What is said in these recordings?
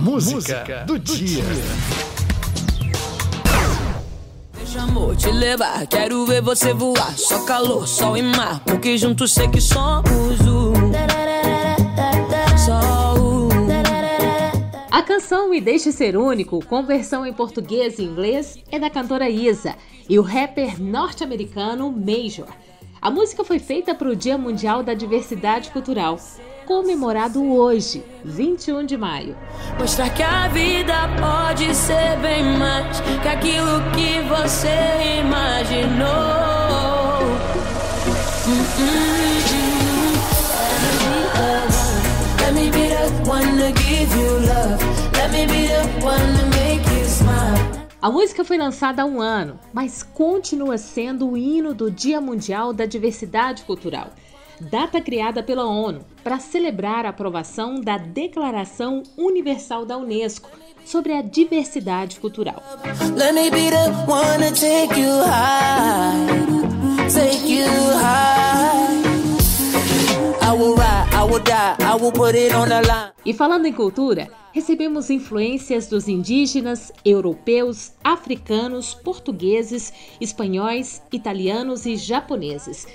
Música, Música do, do, dia. Deixa amor te levar, quero ver você voar. Só calor, sol e mar, porque juntos sei que somos o. Só o. A canção Me Deixe Ser Único, com versão em português e inglês, é da cantora Isa e o rapper norte-americano Major. A música foi feita para o Dia Mundial da Diversidade Cultural, comemorado hoje, 21 de maio. Mostrar que a vida pode ser bem mais que aquilo que você imaginou. Let me be the one to give you love. Let me be the one to make you smile. A música foi lançada há um ano, mas continua sendo o hino do Dia Mundial da Diversidade Cultural data criada pela ONU para celebrar a aprovação da Declaração Universal da Unesco sobre a diversidade cultural. E falando em cultura, recebemos influências dos indígenas, europeus, africanos, portugueses, espanhóis, italianos e japoneses.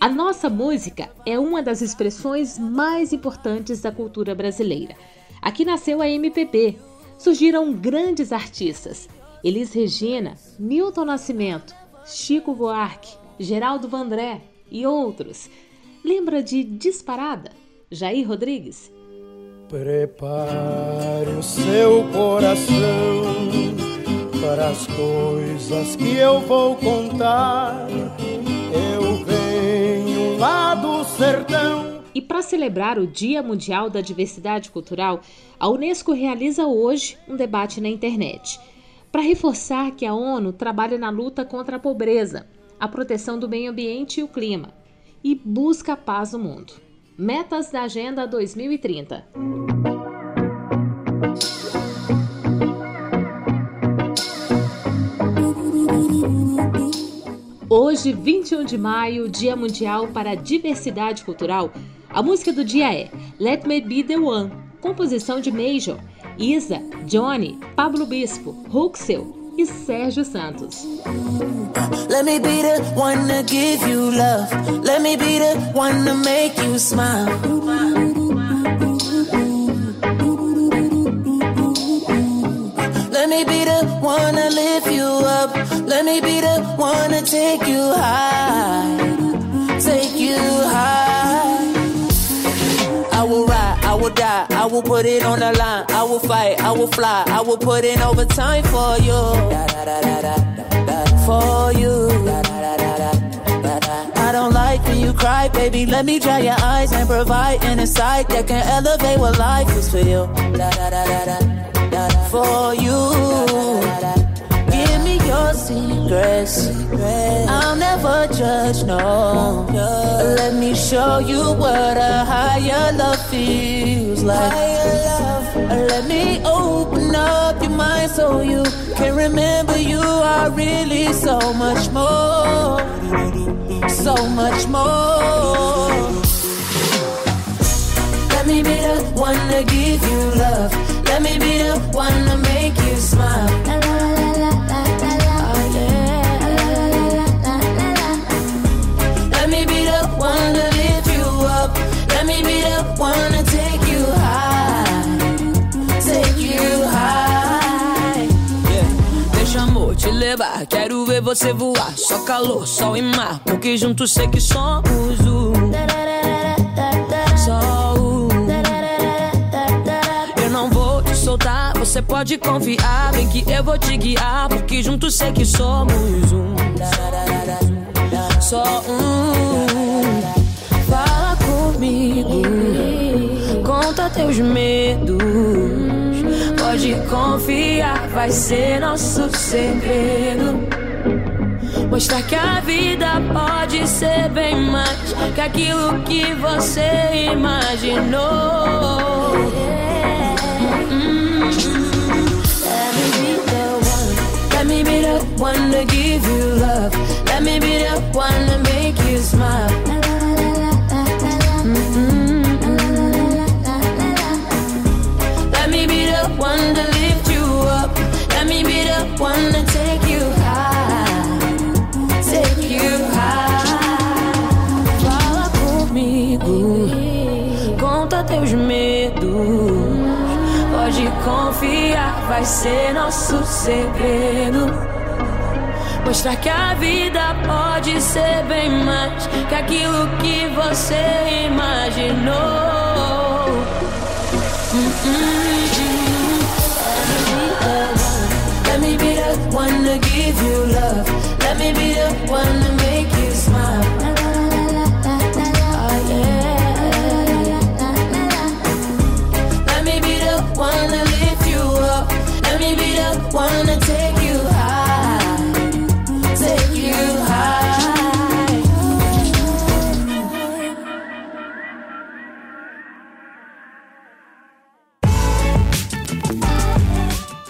A nossa música é uma das expressões mais importantes da cultura brasileira. Aqui nasceu a MPB. Surgiram grandes artistas: Elis Regina, Milton Nascimento, Chico Buarque, Geraldo Vandré e outros. Lembra de Disparada? Jair Rodrigues? Prepare o seu coração para as coisas que eu vou contar sertão. E para celebrar o Dia Mundial da Diversidade Cultural, a Unesco realiza hoje um debate na internet para reforçar que a ONU trabalha na luta contra a pobreza, a proteção do meio ambiente e o clima e busca a paz no mundo. Metas da Agenda 2030. Hoje, 21 de maio, Dia Mundial para a Diversidade Cultural, a música do dia é Let Me Be The One, composição de Major, Isa, Johnny, Pablo Bispo, Huxel e Sérgio Santos. Let me be the one to give you love. Let me be the one to make you smile. Let me be the to lift you up. Let me be the one to take you high. Take you high. I will ride, I will die, I will put it on the line. I will fight, I will fly, I will put in overtime for you. For you. I don't like when you cry, baby. Let me dry your eyes and provide an insight that can elevate what life is for you. For you secrets. I'll never judge, no. Let me show you what a higher love feels like. Let me open up your mind so you can remember you are really so much more. So much more. Let me be the one to give you love. Let me be the one to make you smile. Levar, quero ver você voar. Só calor, sol e mar, porque juntos sei que somos o. Só o. Eu não vou te soltar, você pode confiar. Vem que eu vou te guiar, porque juntos sei que somos um. Só um comigo. Conta teus medos. Pode confiar, vai ser nosso segredo. Mostrar que a vida pode ser bem mais que aquilo que você imaginou. Let me be the one to give you love. Let me be the one to make you smile. Teus medos. Pode confiar, vai ser nosso segredo. Mostrar que a vida pode ser bem mais que aquilo que você imaginou. Mm -mm. Let me be the one to give you love. Let me be the one to